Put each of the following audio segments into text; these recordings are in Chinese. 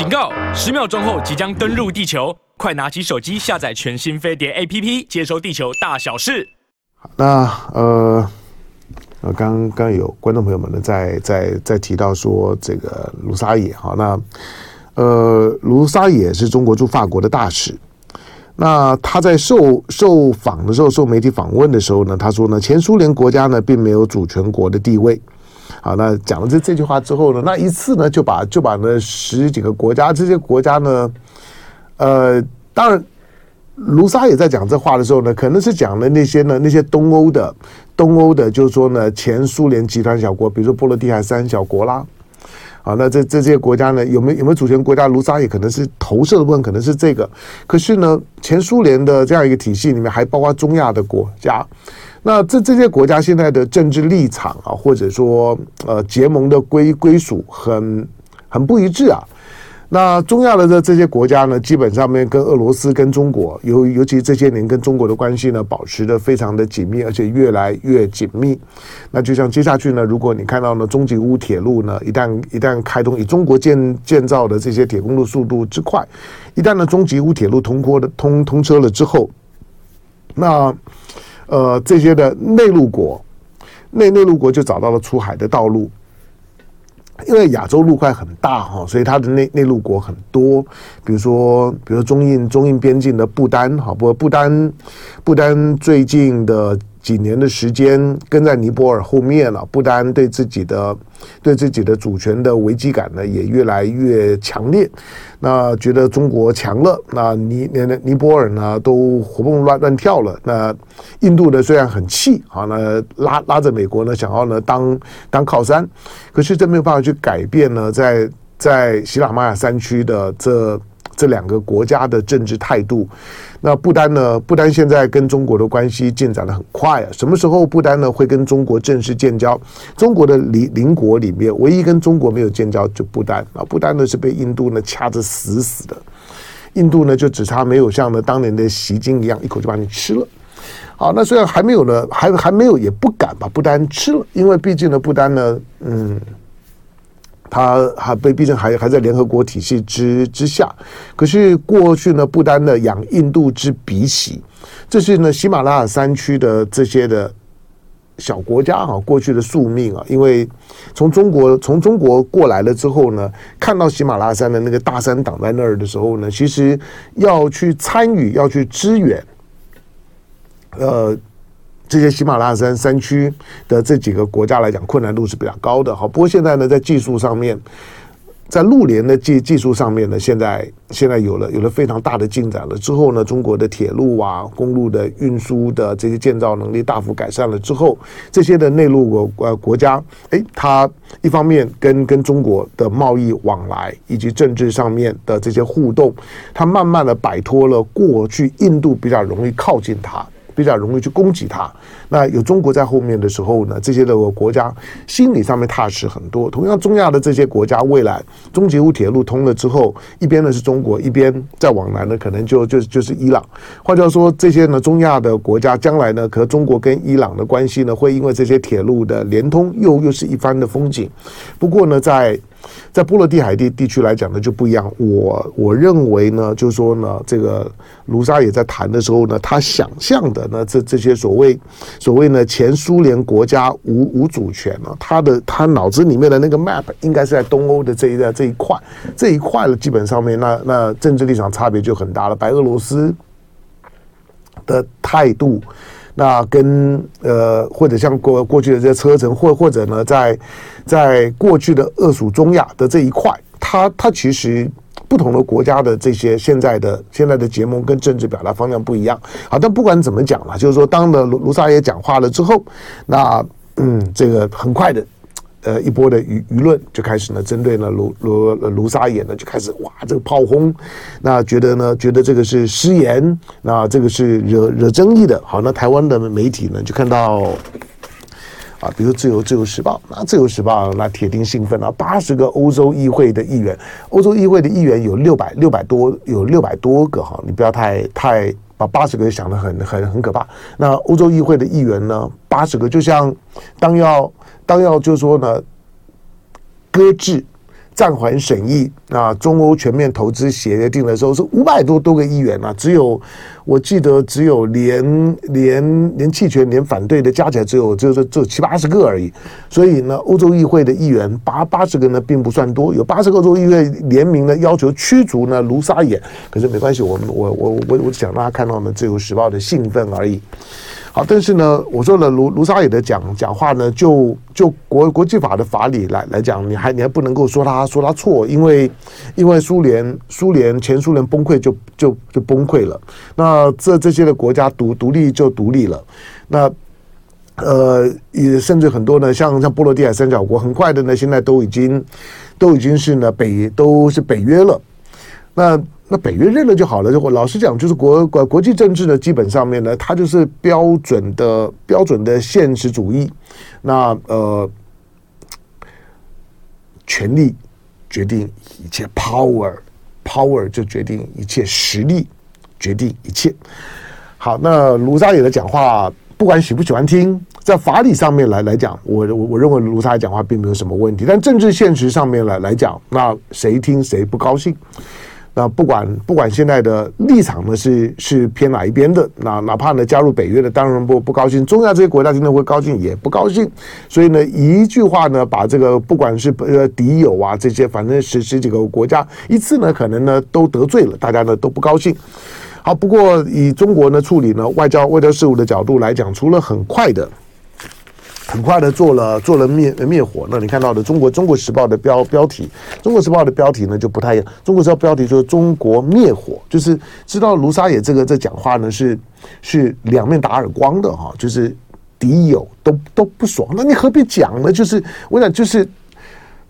警告！十秒钟后即将登陆地球，快拿起手机下载全新飞碟 APP，接收地球大小事。那呃呃，刚刚有观众朋友们呢，在在在提到说这个卢沙野哈，那呃卢沙野是中国驻法国的大使。那他在受受访的时候，受媒体访问的时候呢，他说呢，前苏联国家呢并没有主权国的地位。好，那讲了这这句话之后呢，那一次呢就把就把那十几个国家这些国家呢，呃，当然，卢沙也在讲这话的时候呢，可能是讲了那些呢那些东欧的东欧的，就是说呢前苏联集团小国，比如说波罗的海三小国啦。啊，那这这些国家呢有没有有没有主权国家？卢沙也可能是投射的部分，可能是这个。可是呢，前苏联的这样一个体系里面还包括中亚的国家。那这这些国家现在的政治立场啊，或者说呃结盟的归归属很很不一致啊。那中亚的这这些国家呢，基本上面跟俄罗斯、跟中国，尤尤其这些年跟中国的关系呢，保持的非常的紧密，而且越来越紧密。那就像接下去呢，如果你看到呢，中吉乌铁路呢，一旦一旦开通，以中国建建造的这些铁公路速度之快，一旦呢中吉乌铁路通过的通通车了之后，那呃这些的内陆国，内内陆国就找到了出海的道路。因为亚洲陆块很大哈，所以它的内内陆国很多，比如说，比如中印中印边境的不丹哈，不不丹不丹最近的。几年的时间跟在尼泊尔后面了，不丹对自己的对自己的主权的危机感呢也越来越强烈。那觉得中国强了，那尼尼尼泊尔呢都活蹦乱乱跳了。那印度呢虽然很气啊，那拉拉着美国呢想要呢当当靠山，可是这没有办法去改变呢，在在喜马拉雅山区的这。这两个国家的政治态度，那不丹呢？不丹现在跟中国的关系进展得很快啊。什么时候不丹呢会跟中国正式建交？中国的邻邻国里面，唯一跟中国没有建交就不丹啊。不丹呢是被印度呢掐着死死的，印度呢就只差没有像呢当年的习近一样一口就把你吃了。好，那虽然还没有呢，还还没有，也不敢把不丹吃了，因为毕竟呢，不丹呢，嗯。他还被，毕竟还还在联合国体系之之下。可是过去呢，不丹的养印度之鼻息，这是呢喜马拉雅山区的这些的小国家哈，过去的宿命啊。因为从中国从中国过来了之后呢，看到喜马拉雅山的那个大山挡在那儿的时候呢，其实要去参与，要去支援，呃。这些喜马拉雅山山区的这几个国家来讲，困难度是比较高的。好，不过现在呢，在技术上面，在陆联的技技术上面呢，现在现在有了有了非常大的进展了。之后呢，中国的铁路啊、公路的运输的这些建造能力大幅改善了之后，这些的内陆国呃国家，诶，它一方面跟跟中国的贸易往来以及政治上面的这些互动，它慢慢的摆脱了过去印度比较容易靠近它。比较容易去攻击它。那有中国在后面的时候呢，这些的国家心理上面踏实很多。同样，中亚的这些国家，未来中吉乌铁路通了之后，一边呢是中国，一边再往南呢，可能就就就是伊朗。换句话说，这些呢中亚的国家将来呢，和中国跟伊朗的关系呢，会因为这些铁路的连通，又又是一番的风景。不过呢，在在波罗的海地地区来讲呢，就不一样。我我认为呢，就是说呢，这个卢沙也在谈的时候呢，他想象的呢，这这些所谓所谓呢前苏联国家无无主权呢，他的他脑子里面的那个 map 应该是在东欧的这一带这一块这一块了，基本上面那那政治立场差别就很大了。白俄罗斯的态度。那跟呃，或者像过过去的这些车臣，或或者呢，在在过去的俄属中亚的这一块，它它其实不同的国家的这些现在的现在的结盟跟政治表达方向不一样。好，但不管怎么讲了，就是说，当了卢卢沙也讲话了之后，那嗯，这个很快的。呃，一波的舆舆论就开始呢，针对呢卢卢卢沙野呢就开始哇，这个炮轰，那觉得呢，觉得这个是失言，那这个是惹惹争议的。好，那台湾的媒体呢就看到啊，比如自由自由时报，那自由时报那铁定兴奋啊，八十个欧洲议会的议员，欧洲议会的议员有六百六百多，有六百多个哈，你不要太太把八十个想得很很很可怕。那欧洲议会的议员呢，八十个就像当要。当要就是说呢，搁置暂缓审议啊，中欧全面投资协定的时候是五百多多个议员啊，只有我记得只有连连连弃权连反对的加起来只有只有只有七八十个而已，所以呢，欧洲议会的议员八八十个呢并不算多，有八十个欧洲议会联名呢要求驱逐呢卢沙野，可是没关系，我们我我我我想让他看到我们自由时报的兴奋而已。好，但是呢，我说了卢卢沙野的讲讲话呢，就就国国际法的法理来来讲，你还你还不能够说他说他错，因为因为苏联苏联前苏联崩溃就就就崩溃了，那这这些的国家独独立就独立了，那呃也甚至很多呢，像像波罗的海三角国，很快的呢，现在都已经都已经是呢北都是北约了，那。那北约认了就好了。就老实讲，就是国国国际政治的基本上面呢，它就是标准的标准的现实主义。那呃，权力决定一切，power，power 就决定一切，实力决定一切。好，那卢沙野的讲话，不管喜不喜欢听，在法理上面来来讲，我我我认为卢沙野讲话并没有什么问题。但政治现实上面来来讲，那谁听谁不高兴。那不管不管现在的立场呢是是偏哪一边的，那哪怕呢加入北约的当然不不高兴，中亚这些国家真的会高兴也不高兴，所以呢一句话呢把这个不管是呃敌友啊这些反正十十几个国家一次呢可能呢都得罪了，大家呢都不高兴。好，不过以中国呢处理呢外交外交事务的角度来讲，除了很快的。很快的做了做了灭灭火，那你看到的中国中国时报的标标题，中国时报的标题呢就不太一样。中国时报标题就是中国灭火，就是知道卢沙野这个这讲话呢是是两面打耳光的哈，就是敌友都都不爽，那你何必讲呢？就是我想就是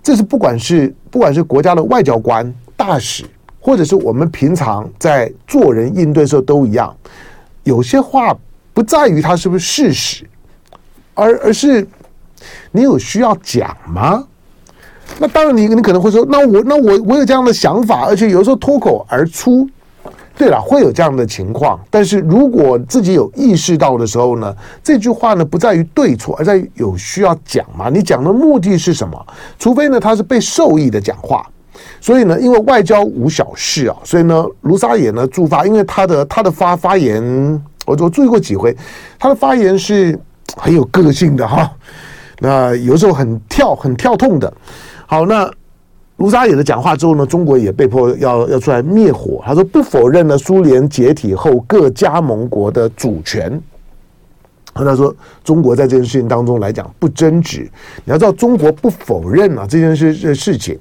这是不管是不管是国家的外交官大使，或者是我们平常在做人应对的时候都一样，有些话不在于它是不是事实。而而是，你有需要讲吗？那当然你，你可能会说，那我那我我有这样的想法，而且有时候脱口而出。对了，会有这样的情况。但是如果自己有意识到的时候呢，这句话呢不在于对错，而在于有需要讲吗？你讲的目的是什么？除非呢他是被受益的讲话。所以呢，因为外交无小事啊，所以呢，卢沙野呢驻发，因为他的他的发发言，我我注意过几回，他的发言是。很有个性的哈，那有时候很跳、很跳痛的。好，那卢沙野的讲话之后呢，中国也被迫要要出来灭火。他说不否认了苏联解体后各加盟国的主权。和他说中国在这件事情当中来讲不争执。你要知道，中国不否认啊这件事这事情。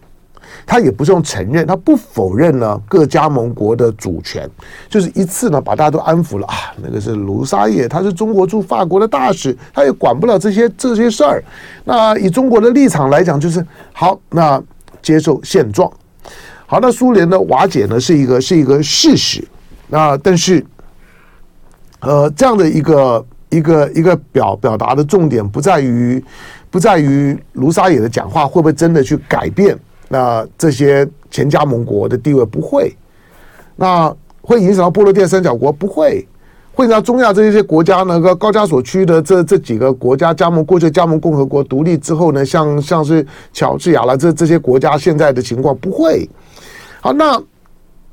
他也不用承认，他不否认呢各加盟国的主权，就是一次呢把大家都安抚了啊。那个是卢沙野，他是中国驻法国的大使，他也管不了这些这些事儿。那以中国的立场来讲，就是好，那接受现状。好，那苏联的瓦解呢是一个是一个事实。那但是，呃，这样的一个一个一个表表达的重点不在于不在于卢沙野的讲话会不会真的去改变。那这些前加盟国的地位不会，那会影响到波罗的海三角国不会，会让中亚这些国家呢个高加索区的这这几个国家加盟过去加盟共和国独立之后呢，像像是乔治亚了这这些国家现在的情况不会。好，那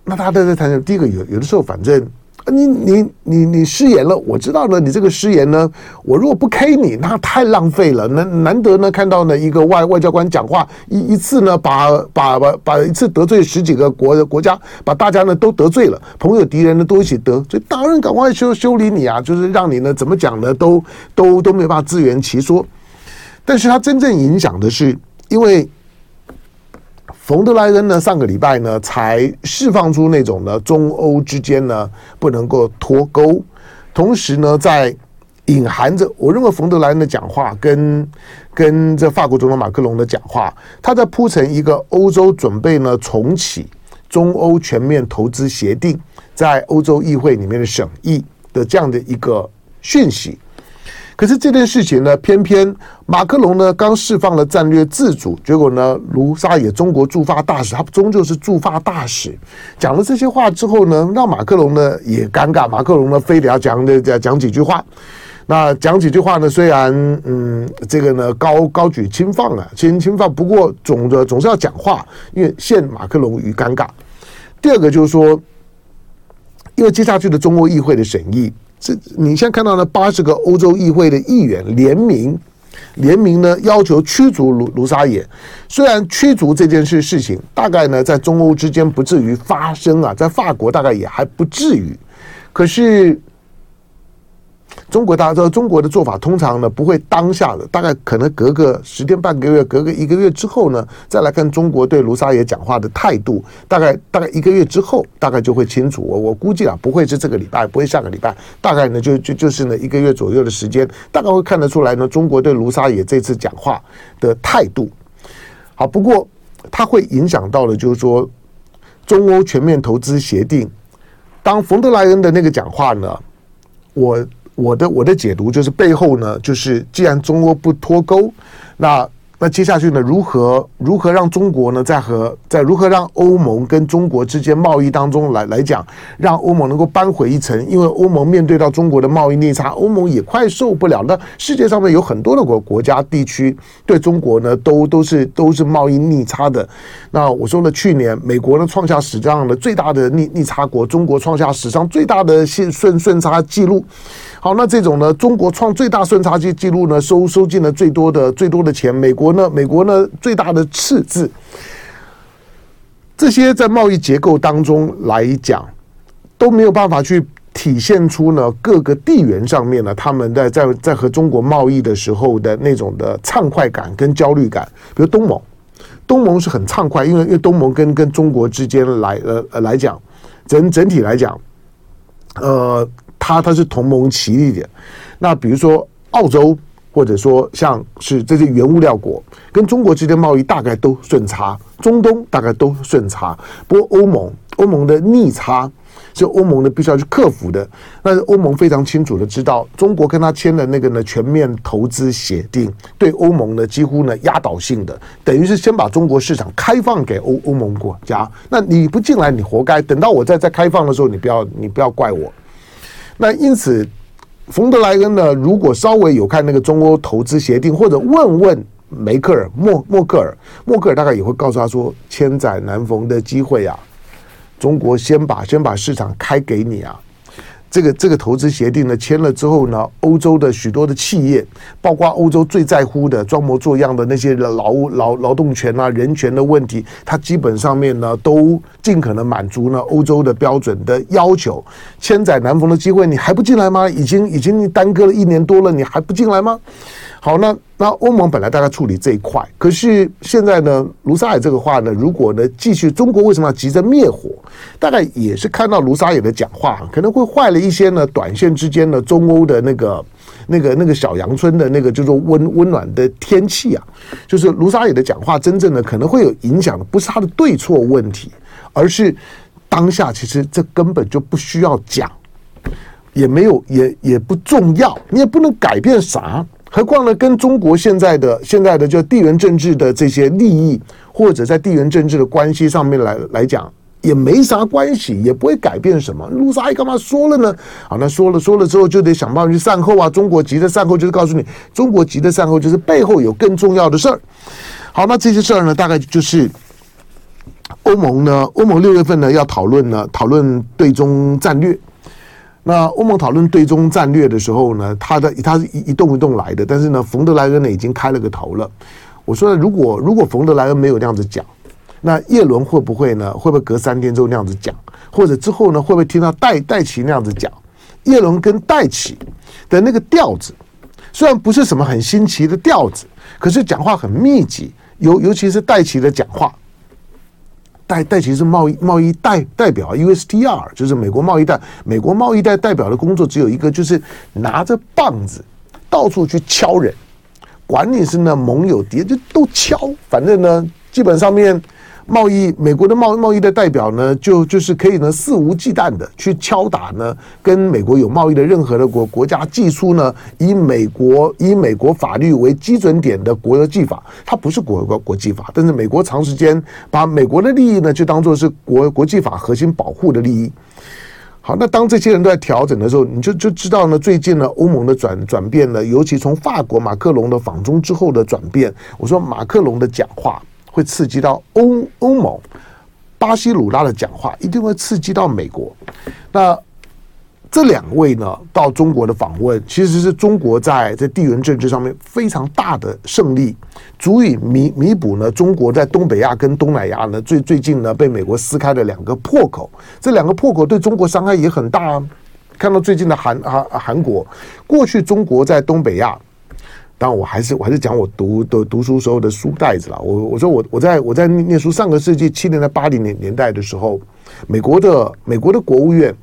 那大家都在谈，第一个有有的时候反正。你你你你失言了，我知道了。你这个失言呢，我如果不 K 你，那太浪费了。难难得呢，看到呢一个外外交官讲话一一次呢，把把把把一次得罪十几个国国家，把大家呢都得罪了，朋友敌人呢都一起得，所以当然赶快修修理你啊，就是让你呢怎么讲呢，都都都没办法自圆其说。但是他真正影响的是，因为。冯德莱恩呢，上个礼拜呢，才释放出那种呢，中欧之间呢不能够脱钩，同时呢，在隐含着，我认为冯德莱恩的讲话跟跟这法国总统马克龙的讲话，他在铺成一个欧洲准备呢重启中欧全面投资协定，在欧洲议会里面的审议的这样的一个讯息。可是这件事情呢，偏偏马克龙呢刚释放了战略自主，结果呢，卢沙野中国驻法大使，他终究是驻法大使，讲了这些话之后呢，让马克龙呢也尴尬，马克龙呢非得要讲的讲讲几句话。那讲几句话呢，虽然嗯，这个呢高高举轻放啊，轻轻放，不过总的总是要讲话，因为陷马克龙于尴尬。第二个就是说，因为接下去的中国议会的审议，这你现在看到呢，八十个欧洲议会的议员联名联名呢，要求驱逐卢卢沙野。虽然驱逐这件事事情，大概呢在中欧之间不至于发生啊，在法国大概也还不至于，可是。中国大家知道，中国的做法通常呢不会当下的，大概可能隔个十天半个月，隔个一个月之后呢，再来看中国对卢沙野讲话的态度，大概大概一个月之后，大概就会清楚。我我估计啊，不会是这个礼拜，不会下个礼拜，大概呢就就就是呢一个月左右的时间，大概会看得出来呢，中国对卢沙野这次讲话的态度。好，不过它会影响到的，就是说中欧全面投资协定，当冯德莱恩的那个讲话呢，我。我的我的解读就是背后呢，就是既然中欧不脱钩，那那接下去呢，如何如何让中国呢，在和在如何让欧盟跟中国之间贸易当中来来讲，让欧盟能够扳回一城？因为欧盟面对到中国的贸易逆差，欧盟也快受不了。那世界上面有很多的国国家地区对中国呢，都都是都是贸易逆差的。那我说了，去年美国呢创下史上的最大的逆逆差国，中国创下史上最大的顺顺顺差记录。好，那这种呢，中国创最大顺差记记录呢，收收进了最多的最多的钱。美国国呢，美国呢最大的赤字。这些在贸易结构当中来讲，都没有办法去体现出呢各个地缘上面呢，他们在在在和中国贸易的时候的那种的畅快感跟焦虑感。比如东盟，东盟是很畅快，因为因为东盟跟跟中国之间来呃呃来讲，整整体来讲，呃。它它是同盟齐一点，那比如说澳洲，或者说像是这些原物料国，跟中国之间贸易大概都顺差，中东大概都顺差。不过欧盟，欧盟的逆差是欧盟呢必须要去克服的。但是欧盟非常清楚的知道，中国跟他签的那个呢全面投资协定，对欧盟呢几乎呢压倒性的，等于是先把中国市场开放给欧欧盟国家。那你不进来，你活该。等到我再再开放的时候，你不要你不要怪我。那因此，冯德莱恩呢，如果稍微有看那个中欧投资协定，或者问问梅克尔、默默克尔，默克尔大概也会告诉他说：“千载难逢的机会啊，中国先把先把市场开给你啊。”这个这个投资协定呢签了之后呢，欧洲的许多的企业，包括欧洲最在乎的装模作样的那些劳劳劳动权啊、人权的问题，它基本上面呢都尽可能满足呢欧洲的标准的要求。千载难逢的机会，你还不进来吗？已经已经耽搁了一年多了，你还不进来吗？好，那那欧盟本来大概处理这一块，可是现在呢，卢沙野这个话呢，如果呢继续，中国为什么要急着灭火？大概也是看到卢沙野的讲话，可能会坏了一些呢，短线之间呢，中欧的那个那个那个小阳春的那个就是温温暖的天气啊，就是卢沙野的讲话，真正的可能会有影响的，不是他的对错问题，而是当下其实这根本就不需要讲，也没有也也不重要，你也不能改变啥。何况呢，跟中国现在的现在的就地缘政治的这些利益，或者在地缘政治的关系上面来来讲，也没啥关系，也不会改变什么。卢沙野干嘛说了呢？好，那说了说了之后，就得想办法去善后啊。中国急着善后，就是告诉你，中国急着善后，就是背后有更重要的事儿。好，那这些事儿呢，大概就是欧盟呢，欧盟六月份呢要讨论呢，讨论对中战略。那欧盟讨论对中战略的时候呢，他的他是一一动一动来的，但是呢，冯德莱恩呢已经开了个头了。我说了，如果如果冯德莱恩没有那样子讲，那叶伦会不会呢？会不会隔三天之后那样子讲？或者之后呢，会不会听到戴戴奇那样子讲？叶伦跟戴奇的那个调子，虽然不是什么很新奇的调子，可是讲话很密集，尤尤其是戴奇的讲话。代代其是贸易贸易代代表 USTR，就是美国贸易代美国贸易代代表的工作只有一个，就是拿着棒子到处去敲人，管你是那盟友敌就都敲，反正呢基本上面。贸易，美国的贸贸易的代表呢，就就是可以呢肆无忌惮的去敲打呢，跟美国有贸易的任何的国国家祭出呢，以美国以美国法律为基准点的国际法，它不是国国国际法，但是美国长时间把美国的利益呢，就当做是国国际法核心保护的利益。好，那当这些人都在调整的时候，你就就知道呢，最近呢，欧盟的转转变呢，尤其从法国马克龙的访中之后的转变，我说马克龙的讲话会刺激到欧欧盟，巴西鲁拉的讲话一定会刺激到美国，那。这两位呢，到中国的访问，其实是中国在在地缘政治上面非常大的胜利，足以弥弥补呢中国在东北亚跟东南亚呢最最近呢被美国撕开的两个破口。这两个破口对中国伤害也很大啊。看到最近的韩韩韩国，过去中国在东北亚，当然我还是我还是讲我读的读书时候的书袋子了。我我说我我在我在念书上个世纪七零到八零年年代的时候，美国的美国的国务院。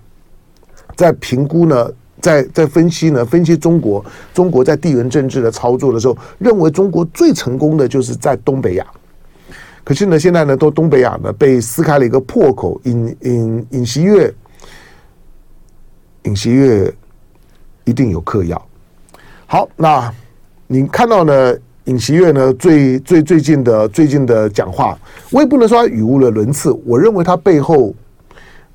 在评估呢，在在分析呢，分析中国中国在地缘政治的操作的时候，认为中国最成功的就是在东北亚。可是呢，现在呢，都东北亚呢被撕开了一个破口。尹尹尹锡悦，尹锡悦一定有嗑药。好，那你看到呢，尹锡悦呢最最最近的最近的讲话，我也不能说他语无伦次，我认为他背后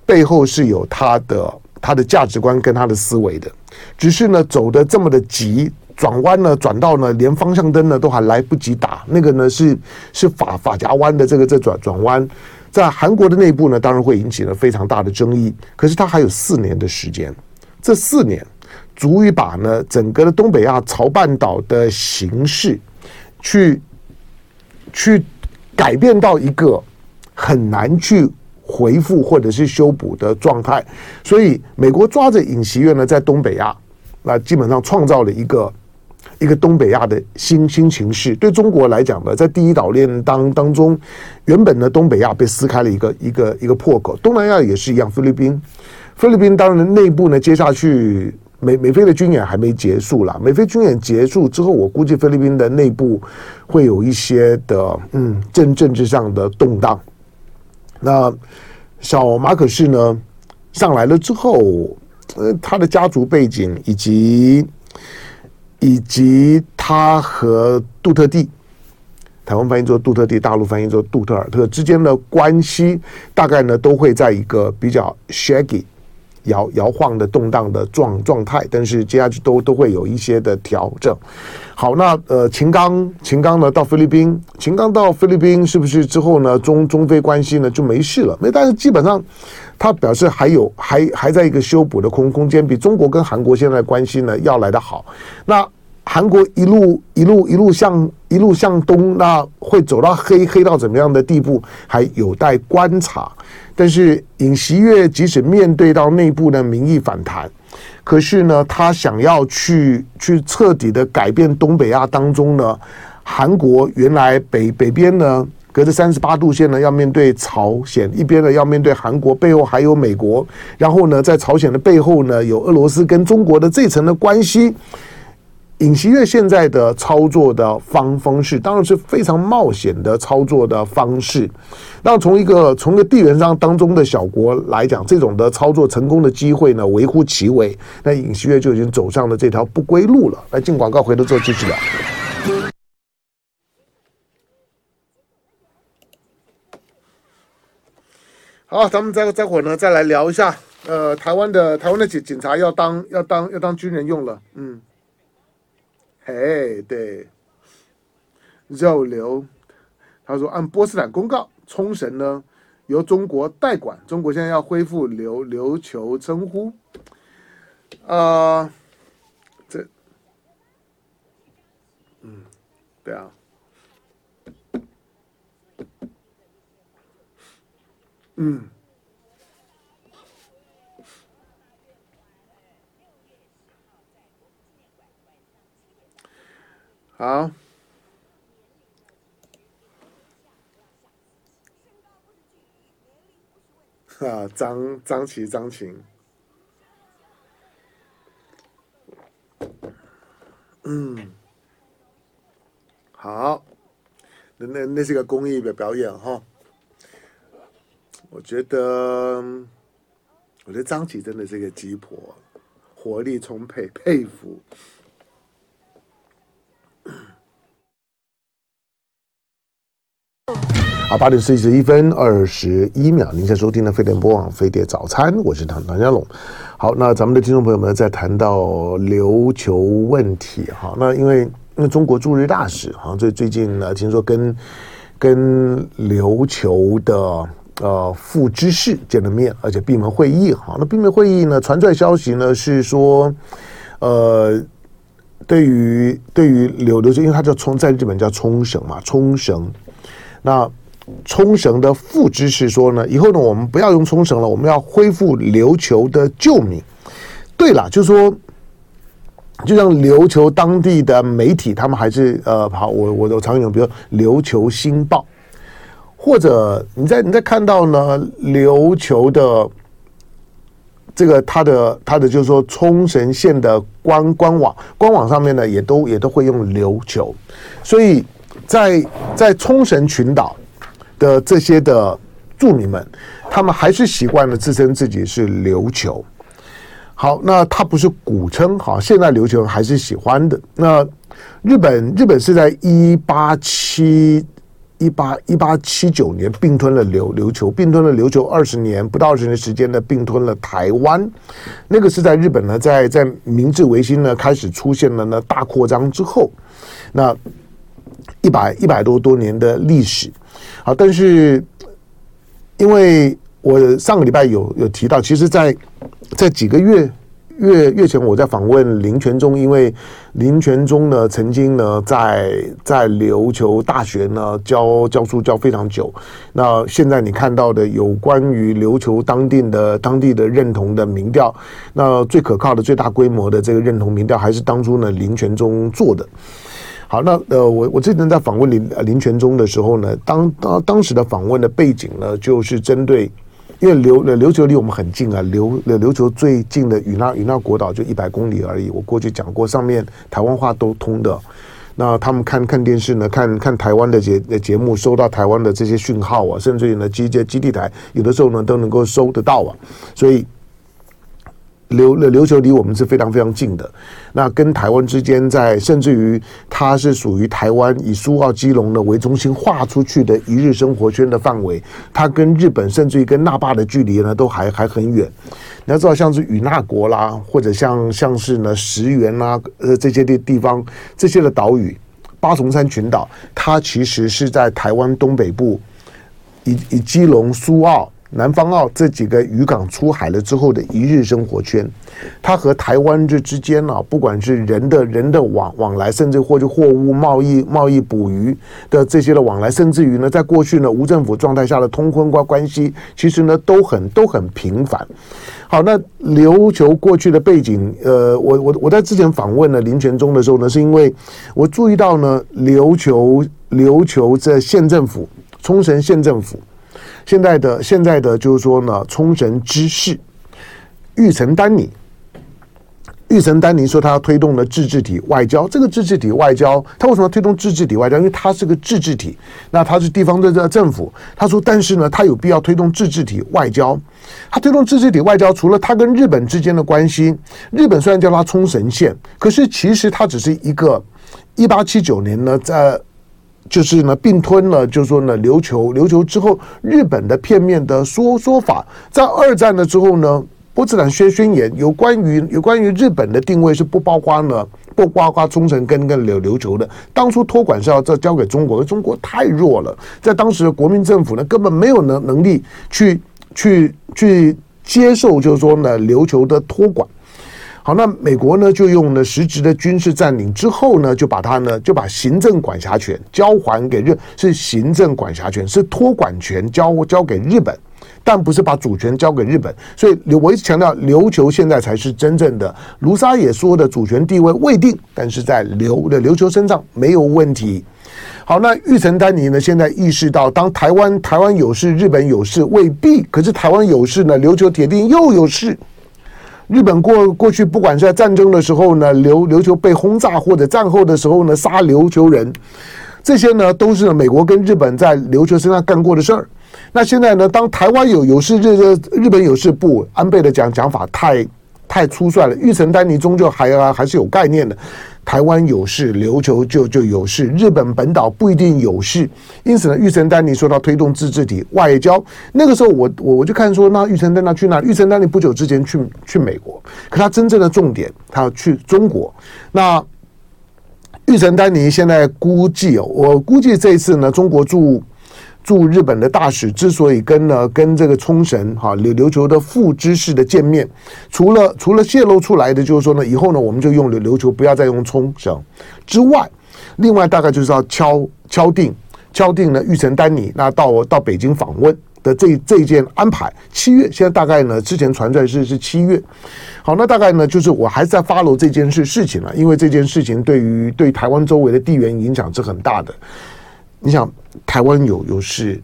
背后是有他的。他的价值观跟他的思维的，只是呢走的这么的急，转弯呢转到呢连方向灯呢都还来不及打，那个呢是是发发夹弯的这个这转转弯，在韩国的内部呢当然会引起了非常大的争议。可是他还有四年的时间，这四年足以把呢整个的东北亚朝半岛的形势去去改变到一个很难去。回复或者是修补的状态，所以美国抓着尹锡悦呢，在东北亚，那基本上创造了一个一个东北亚的新新情势。对中国来讲呢，在第一岛链当当中，原本呢东北亚被撕开了一个一个一个破口，东南亚也是一样。菲律宾，菲律宾当然内部呢，接下去美美菲的军演还没结束啦。美菲军演结束之后，我估计菲律宾的内部会有一些的嗯政政治上的动荡。那小马可仕呢上来了之后，呃，他的家族背景以及以及他和杜特地，台湾翻译做杜特地，大陆翻译做杜特尔特之间的关系，大概呢都会在一个比较 shaggy。摇摇晃的动荡的状状态，但是接下去都都会有一些的调整。好，那呃，秦刚秦刚呢到菲律宾，秦刚到菲律宾是不是之后呢中中菲关系呢就没事了？没，但是基本上他表示还有还还在一个修补的空空间，比中国跟韩国现在关系呢要来得好。那韩国一路一路一路向一路向东，那会走到黑黑到怎么样的地步，还有待观察。但是尹锡悦即使面对到内部的民意反弹，可是呢，他想要去去彻底的改变东北亚当中呢，韩国原来北北边呢隔着三十八度线呢要面对朝鲜，一边呢要面对韩国，背后还有美国，然后呢在朝鲜的背后呢有俄罗斯跟中国的这层的关系。尹锡悦现在的操作的方方式，当然是非常冒险的操作的方式。那从一个从一个地缘上当中的小国来讲，这种的操作成功的机会呢，微乎其微。那尹锡悦就已经走上了这条不归路了。来进广告，回头做继续聊。好，咱们再再会呢，再来聊一下。呃，台湾的台湾的警警察要当要当要当军人用了，嗯。哎对，肉瘤，他说按波斯坦公告，冲绳呢由中国代管，中国现在要恢复琉琉球称呼，啊、这，嗯，对啊，嗯。好，啊，张张琪张晴，嗯，好，那那那是个公益的表演哈，我觉得，我觉得张琪真的是一个鸡婆，活力充沛，佩服。啊，八点四十一分二十一秒，您在收听的飞碟播网飞碟早餐，我是唐唐家龙。好，那咱们的听众朋友们在谈到琉球问题，哈，那因为因为中国驻日大使，好像最最近呢，听说跟跟琉球的呃副知事见了面，而且闭门会议，哈，那闭门会议呢，传出来消息呢是说，呃，对于对于琉琉球，因为它叫冲，在日本叫冲绳嘛，冲绳，那。冲绳的副知事说呢，以后呢，我们不要用冲绳了，我们要恢复琉球的旧名。对了，就说，就像琉球当地的媒体，他们还是呃，好，我我我常用，比如琉球新报，或者你在你在看到呢，琉球的这个他的他的就是说冲绳县的官官网官网上面呢，也都也都会用琉球，所以在在冲绳群岛。的这些的住民们，他们还是习惯了自称自己是琉球。好，那他不是古称，好，现在琉球还是喜欢的。那日本，日本是在一八七一八一八七九年并吞了琉琉球，并吞了琉球二十年，不到二十年时间呢，并吞了台湾。那个是在日本呢，在在明治维新呢开始出现了呢大扩张之后，那一百一百多多年的历史。好，但是因为我上个礼拜有有提到，其实在，在几个月月月前，我在访问林泉忠，因为林泉忠呢曾经呢在在琉球大学呢教教书教非常久。那现在你看到的有关于琉球当地的当地的认同的民调，那最可靠的、最大规模的这个认同民调，还是当初呢林泉忠做的。好，那呃，我我之前在访问林林泉忠的时候呢，当当当时的访问的背景呢，就是针对，因为琉琉球离我们很近啊，琉琉球最近的与那与那国岛就一百公里而已。我过去讲过，上面台湾话都通的。那他们看看电视呢，看看台湾的节节目，收到台湾的这些讯号啊，甚至于呢基基基地台有的时候呢都能够收得到啊，所以。琉琉球离我们是非常非常近的，那跟台湾之间，在甚至于它是属于台湾以苏澳基隆呢为中心画出去的一日生活圈的范围，它跟日本甚至于跟那霸的距离呢都还还很远。你要知道，像是与那国啦，或者像像是呢石垣啦，呃这些地地方，这些的岛屿，八重山群岛，它其实是在台湾东北部，以以基隆苏澳。南方澳这几个渔港出海了之后的一日生活圈，它和台湾这之间呢，不管是人的人的往往来，甚至或者货物贸易、贸易捕鱼的这些的往来，甚至于呢，在过去呢无政府状态下的通婚关关系，其实呢都很都很频繁。好，那琉球过去的背景，呃，我我我在之前访问了林泉忠的时候呢，是因为我注意到呢，琉球琉球这县政府，冲绳县政府。现在的现在的就是说呢，冲绳知事玉城丹尼，玉城丹尼说他推动的自治体外交。这个自治体外交，他为什么推动自治体外交？因为他是个自治体，那他是地方的这个政府。他说，但是呢，他有必要推动自治体外交。他推动自治体外交，除了他跟日本之间的关系，日本虽然叫他冲绳县，可是其实他只是一个一八七九年呢，在。就是呢，并吞了，就是说呢，琉球，琉球之后，日本的片面的说说法，在二战了之后呢，波茨坦宣宣言有关于有关于日本的定位是不包括呢，不包括冲绳跟跟琉琉球的。当初托管是要这交给中国，中国太弱了，在当时的国民政府呢，根本没有能能力去去去接受，就是说呢，琉球的托管。好，那美国呢就用了实质的军事占领之后呢，就把它呢就把行政管辖权交还给日，是行政管辖权，是托管权交交给日本，但不是把主权交给日本。所以刘我一直强调，琉球现在才是真正的。卢沙也说的主权地位未定，但是在琉的琉球身上没有问题。好，那玉城丹尼呢现在意识到，当台湾台湾有事，日本有事未必，可是台湾有事呢，琉球铁定又有事。日本过过去，不管是在战争的时候呢，琉琉球被轰炸，或者战后的时候呢，杀琉球人，这些呢都是美国跟日本在琉球身上干过的事儿。那现在呢，当台湾有有事，日日本有事，不，安倍的讲讲法太太粗率了。玉成丹尼终究还还还是有概念的。台湾有事，琉球就就有事；日本本岛不一定有事。因此呢，玉成丹尼说到推动自治体外交，那个时候我我我就看说，那玉成丹尼去哪？玉成丹尼不久之前去去美国，可他真正的重点，他要去中国。那玉成丹尼现在估计哦，我估计这一次呢，中国驻。驻日本的大使之所以跟呢跟这个冲绳哈琉琉球的副知事的见面，除了除了泄露出来的就是说呢，以后呢我们就用琉琉球，不要再用冲绳之外，另外大概就是要敲敲定敲定呢玉成丹尼那到到北京访问的这这一件安排，七月现在大概呢之前传出来是是七月，好，那大概呢就是我还是在发楼这件事事情了，因为这件事情对于对台湾周围的地缘影响是很大的。你想，台湾有有事，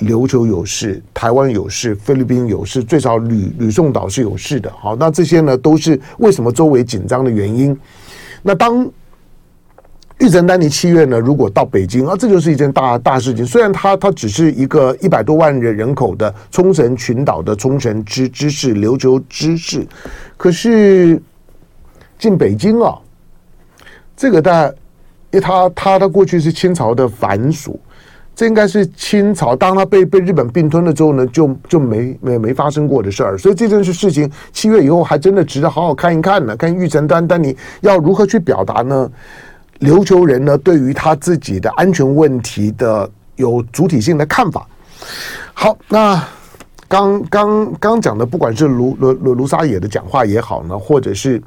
琉球有事，台湾有事，菲律宾有事，最少吕吕宋岛是有事的。好，那这些呢，都是为什么周围紧张的原因。那当玉成丹尼七月呢，如果到北京啊，这就是一件大大事情。虽然它它只是一个一百多万人人口的冲绳群岛的冲绳知知事，琉球知事，可是进北京啊，这个大。因为他他他过去是清朝的藩属，这应该是清朝当他被被日本并吞了之后呢，就就没没没发生过的事儿。所以这件事事情七月以后还真的值得好好看一看呢。看玉成丹丹尼要如何去表达呢？琉球人呢对于他自己的安全问题的有主体性的看法。好，那刚刚刚讲的，不管是卢卢卢卢沙野的讲话也好呢，或者是。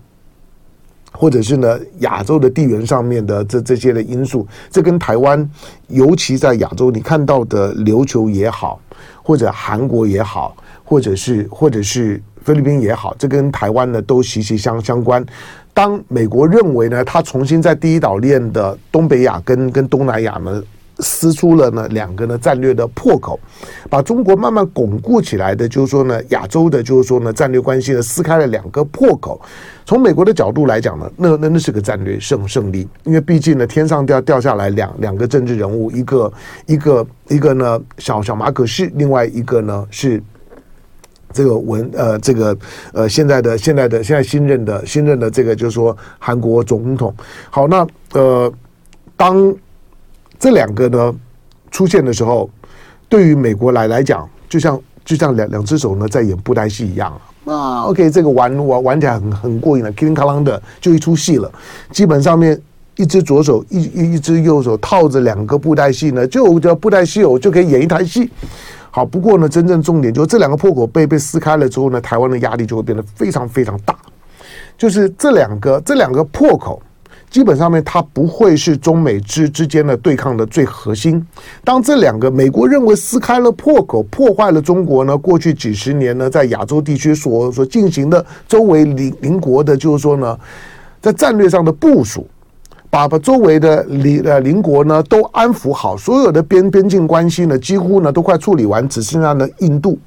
或者是呢，亚洲的地缘上面的这这些的因素，这跟台湾，尤其在亚洲，你看到的琉球也好，或者韩国也好，或者是或者是菲律宾也好，这跟台湾呢都息息相相关。当美国认为呢，他重新在第一岛链的东北亚跟跟东南亚呢。撕出了呢两个呢战略的破口，把中国慢慢巩固起来的，就是说呢亚洲的，就是说呢战略关系呢撕开了两个破口。从美国的角度来讲呢，那那那是个战略胜胜利，因为毕竟呢天上掉掉下来两两个政治人物，一个一个一个呢小小马可仕，另外一个呢是这个文呃这个呃现在的现在的现在新任的新任的这个就是说韩国总统。好，那呃当。这两个呢出现的时候，对于美国来来讲，就像就像两两只手呢在演布袋戏一样。啊 OK，这个玩玩玩起来很很过瘾的，叮叮当啷的就一出戏了。基本上面一只左手一一一只右手套着两个布袋戏呢，就叫布袋戏偶就可以演一台戏。好，不过呢，真正重点就是这两个破口被被撕开了之后呢，台湾的压力就会变得非常非常大。就是这两个这两个破口。基本上面，它不会是中美之之间的对抗的最核心。当这两个美国认为撕开了破口，破坏了中国呢，过去几十年呢，在亚洲地区所所进行的周围邻邻国的，就是说呢，在战略上的部署，把把周围的邻呃邻国呢都安抚好，所有的边边境关系呢，几乎呢都快处理完，只剩下呢印度。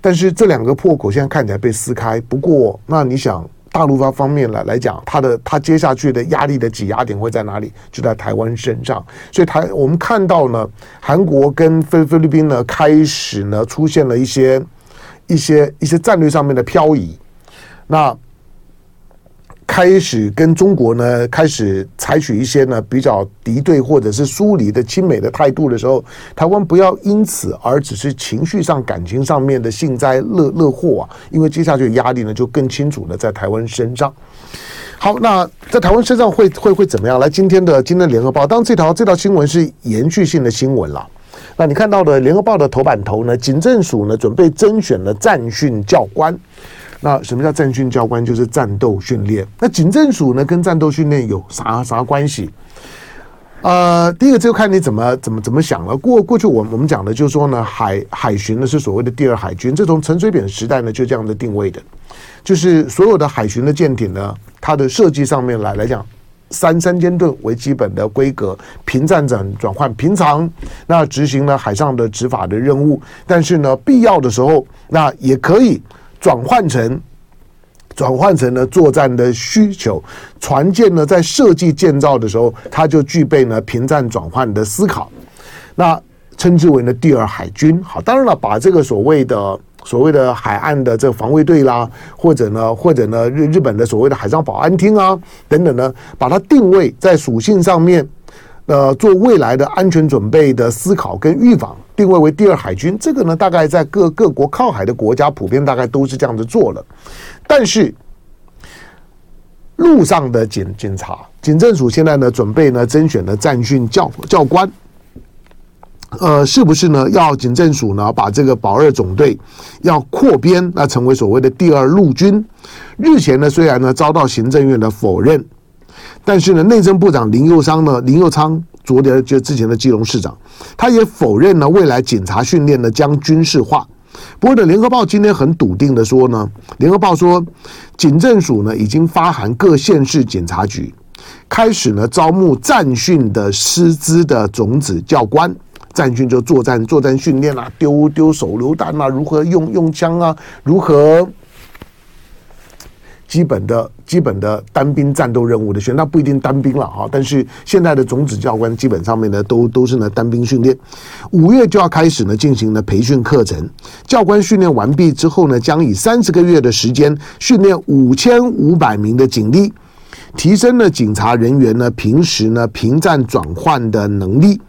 但是这两个破口现在看起来被撕开，不过那你想？大陆方方面来来讲，它的它接下去的压力的挤压点会在哪里？就在台湾身上。所以台我们看到呢，韩国跟菲菲律宾呢开始呢出现了一些一些一些战略上面的漂移。那开始跟中国呢，开始采取一些呢比较敌对或者是疏离的亲美的态度的时候，台湾不要因此而只是情绪上、感情上面的幸灾乐乐祸啊，因为接下去压力呢就更清楚的在台湾身上。好，那在台湾身上会会会怎么样？来，今天的今天联合报，当这条这条新闻是延续性的新闻了。那你看到的联合报的头版头呢，警政署呢准备征选了战训教官。那什么叫战训教官？就是战斗训练。那警政署呢，跟战斗训练有啥啥关系？呃，第一个就看你怎么怎么怎么想了。过过去我我们讲的就是说呢，海海巡呢是所谓的第二海军，这从陈水扁时代呢就这样的定位的，就是所有的海巡的舰艇呢，它的设计上面来来讲，三三千吨为基本的规格，平战转转换，平常那执行了海上的执法的任务，但是呢，必要的时候那也可以。转换成转换成了作战的需求，船舰呢在设计建造的时候，它就具备呢平战转换的思考。那称之为呢第二海军。好，当然了，把这个所谓的所谓的海岸的这个防卫队啦，或者呢，或者呢日日本的所谓的海上保安厅啊等等呢，把它定位在属性上面，呃，做未来的安全准备的思考跟预防，定位为第二海军。这个呢，大概在各各国靠海的国家普遍大概都是这样子做了，但是。陆上的警警察，警政署现在呢准备呢甄选的战训教教官，呃，是不是呢？要警政署呢把这个保二总队要扩编，那成为所谓的第二陆军。日前呢虽然呢遭到行政院的否认，但是呢内政部长林佑昌呢林佑昌昨天就之前的基隆市长，他也否认呢未来警察训练呢将军事化。不过呢，《联合报》今天很笃定的说呢，《联合报》说，警政署呢已经发函各县市警察局，开始呢招募战训的师资的种子教官。战训就作战作战训练啊，丢丢手榴弹啊，如何用用枪啊，如何。基本的基本的单兵战斗任务的训练，那不一定单兵了哈。但是现在的种子教官基本上面呢，都都是呢单兵训练。五月就要开始呢进行了培训课程，教官训练完毕之后呢，将以三十个月的时间训练五千五百名的警力，提升了警察人员呢平时呢平战转换的能力。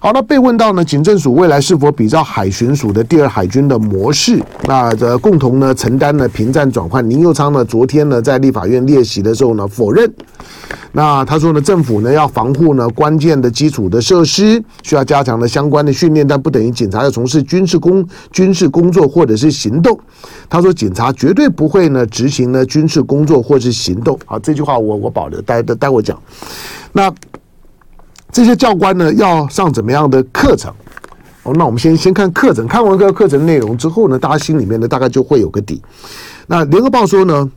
好，那被问到呢，警政署未来是否比照海巡署的第二海军的模式，那这共同呢承担了平战转换？林佑昌呢昨天呢在立法院列席的时候呢否认。那他说呢，政府呢要防护呢关键的基础的设施，需要加强的相关的训练，但不等于警察要从事军事工军事工作或者是行动。他说，警察绝对不会呢执行呢军事工作或是行动。好，这句话我我保留，待待待会讲。那。这些教官呢，要上怎么样的课程？哦，那我们先先看课程，看完这个课程内容之后呢，大家心里面呢大概就会有个底。那联合报说呢，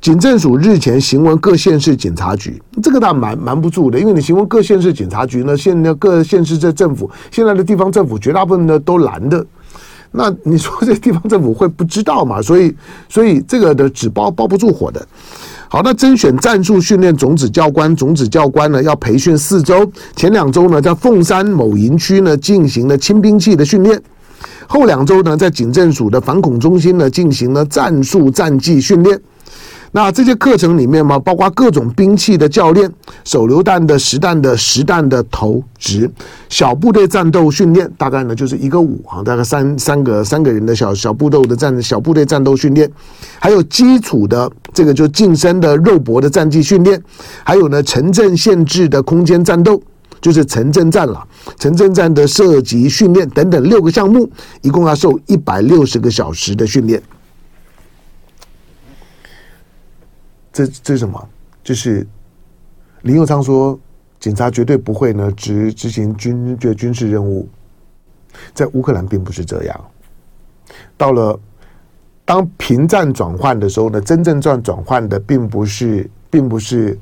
警政署日前询问各县市警察局，这个倒瞒瞒不住的，因为你询问各县市警察局呢，现在各县市这政府现在的地方政府绝大部分呢都蓝的，那你说这地方政府会不知道嘛？所以所以这个的纸包包不住火的。好，那甄选战术训练总指教官，总指教官呢要培训四周，前两周呢在凤山某营区呢进行了轻兵器的训练，后两周呢在警政署的反恐中心呢进行了战术战技训练。那这些课程里面嘛，包括各种兵器的教练、手榴弹的实弹的实弹的投掷、小部队战斗训练，大概呢就是一个五啊，大概三三个三个人的小小部队的战小部队战斗训练，还有基础的这个就近身的肉搏的战技训练，还有呢城镇限制的空间战斗，就是城镇战了，城镇战的射击训练等等六个项目，一共要受一百六十个小时的训练。这这是什么？就是林佑昌说，警察绝对不会呢执执行军这军事任务。在乌克兰并不是这样。到了当平战转换的时候呢，真正转转换的并不是并不是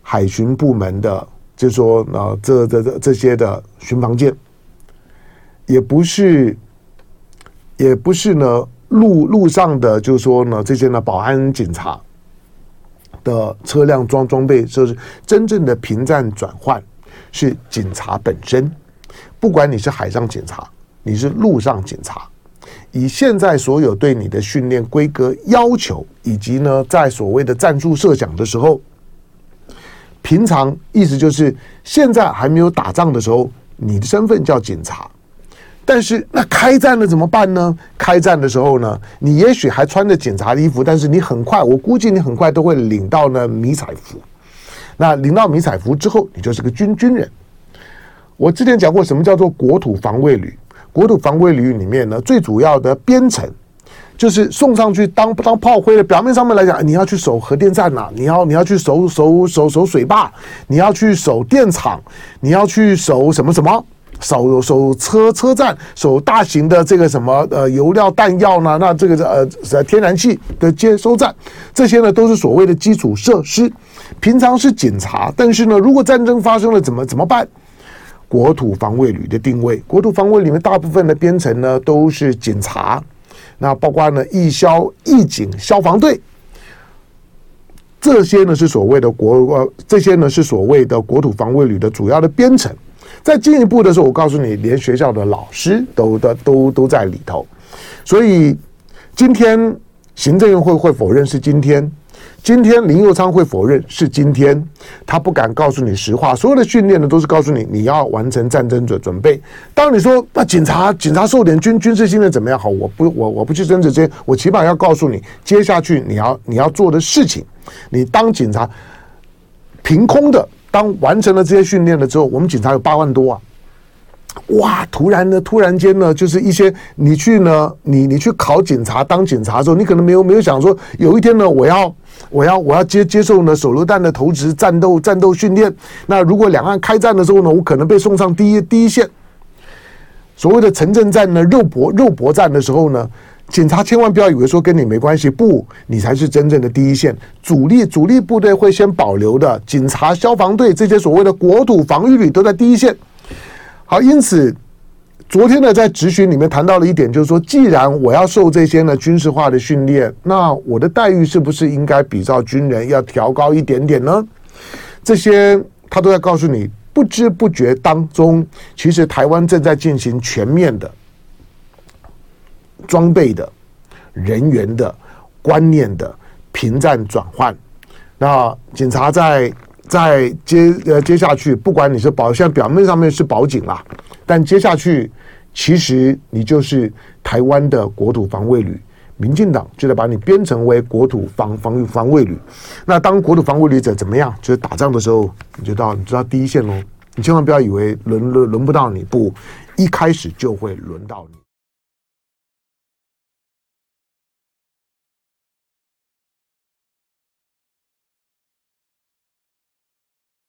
海巡部门的，就是说呢这这这这些的巡防舰，也不是也不是呢陆陆上的，就是说呢这些呢保安警察。的车辆装装备设施，真正的平战转换是警察本身。不管你是海上警察，你是陆上警察，以现在所有对你的训练规格要求，以及呢，在所谓的战术设想的时候，平常意思就是现在还没有打仗的时候，你的身份叫警察。但是那开战了怎么办呢？开战的时候呢，你也许还穿着警察的衣服，但是你很快，我估计你很快都会领到呢迷彩服。那领到迷彩服之后，你就是个军军人。我之前讲过，什么叫做国土防卫旅？国土防卫旅里面呢，最主要的编成就是送上去当当炮灰的。表面上面来讲，你要去守核电站呐、你要你要去守守守守水坝，你要去守电厂，你要去守什么什么。守守车车站，守大型的这个什么呃油料弹药呢？那这个呃天然气的接收站，这些呢都是所谓的基础设施。平常是警察，但是呢，如果战争发生了，怎么怎么办？国土防卫旅的定位，国土防卫里面大部分的编成呢都是警察，那包括呢义消、义警、消防队，这些呢是所谓的国呃，这些呢是所谓的国土防卫旅的主要的编成。再进一步的时候，我告诉你，连学校的老师都都都都在里头。所以今天行政院会会否认是今天？今天林佑昌会否认是今天，他不敢告诉你实话。所有的训练呢，都是告诉你你要完成战争准准备。当你说那警察警察受点军军事训练怎么样？好，我不我我不去争执这些，我起码要告诉你，接下去你要你要做的事情。你当警察，凭空的当完成了这些训练了之后，我们警察有八万多啊。哇！突然呢，突然间呢，就是一些你去呢，你你去考警察当警察的时候，你可能没有没有想说，有一天呢，我要我要我要接接受呢手榴弹的投掷战斗战斗训练。那如果两岸开战的时候呢，我可能被送上第一第一线。所谓的城镇战呢，肉搏肉搏战的时候呢，警察千万不要以为说跟你没关系，不，你才是真正的第一线。主力主力部队会先保留的，警察、消防队这些所谓的国土防御旅都在第一线。好，因此昨天呢，在质询里面谈到了一点，就是说，既然我要受这些呢军事化的训练，那我的待遇是不是应该比照军人要调高一点点呢？这些他都在告诉你，不知不觉当中，其实台湾正在进行全面的装备的、人员的、观念的平战转换。那警察在。在接呃接下去，不管你是保，现在表面上面是保警啦，但接下去其实你就是台湾的国土防卫旅，民进党就得把你编成为国土防防御防卫旅。那当国土防卫旅者怎么样？就是打仗的时候，你就到你知道第一线喽。你千万不要以为轮轮轮不到你，不，一开始就会轮到你。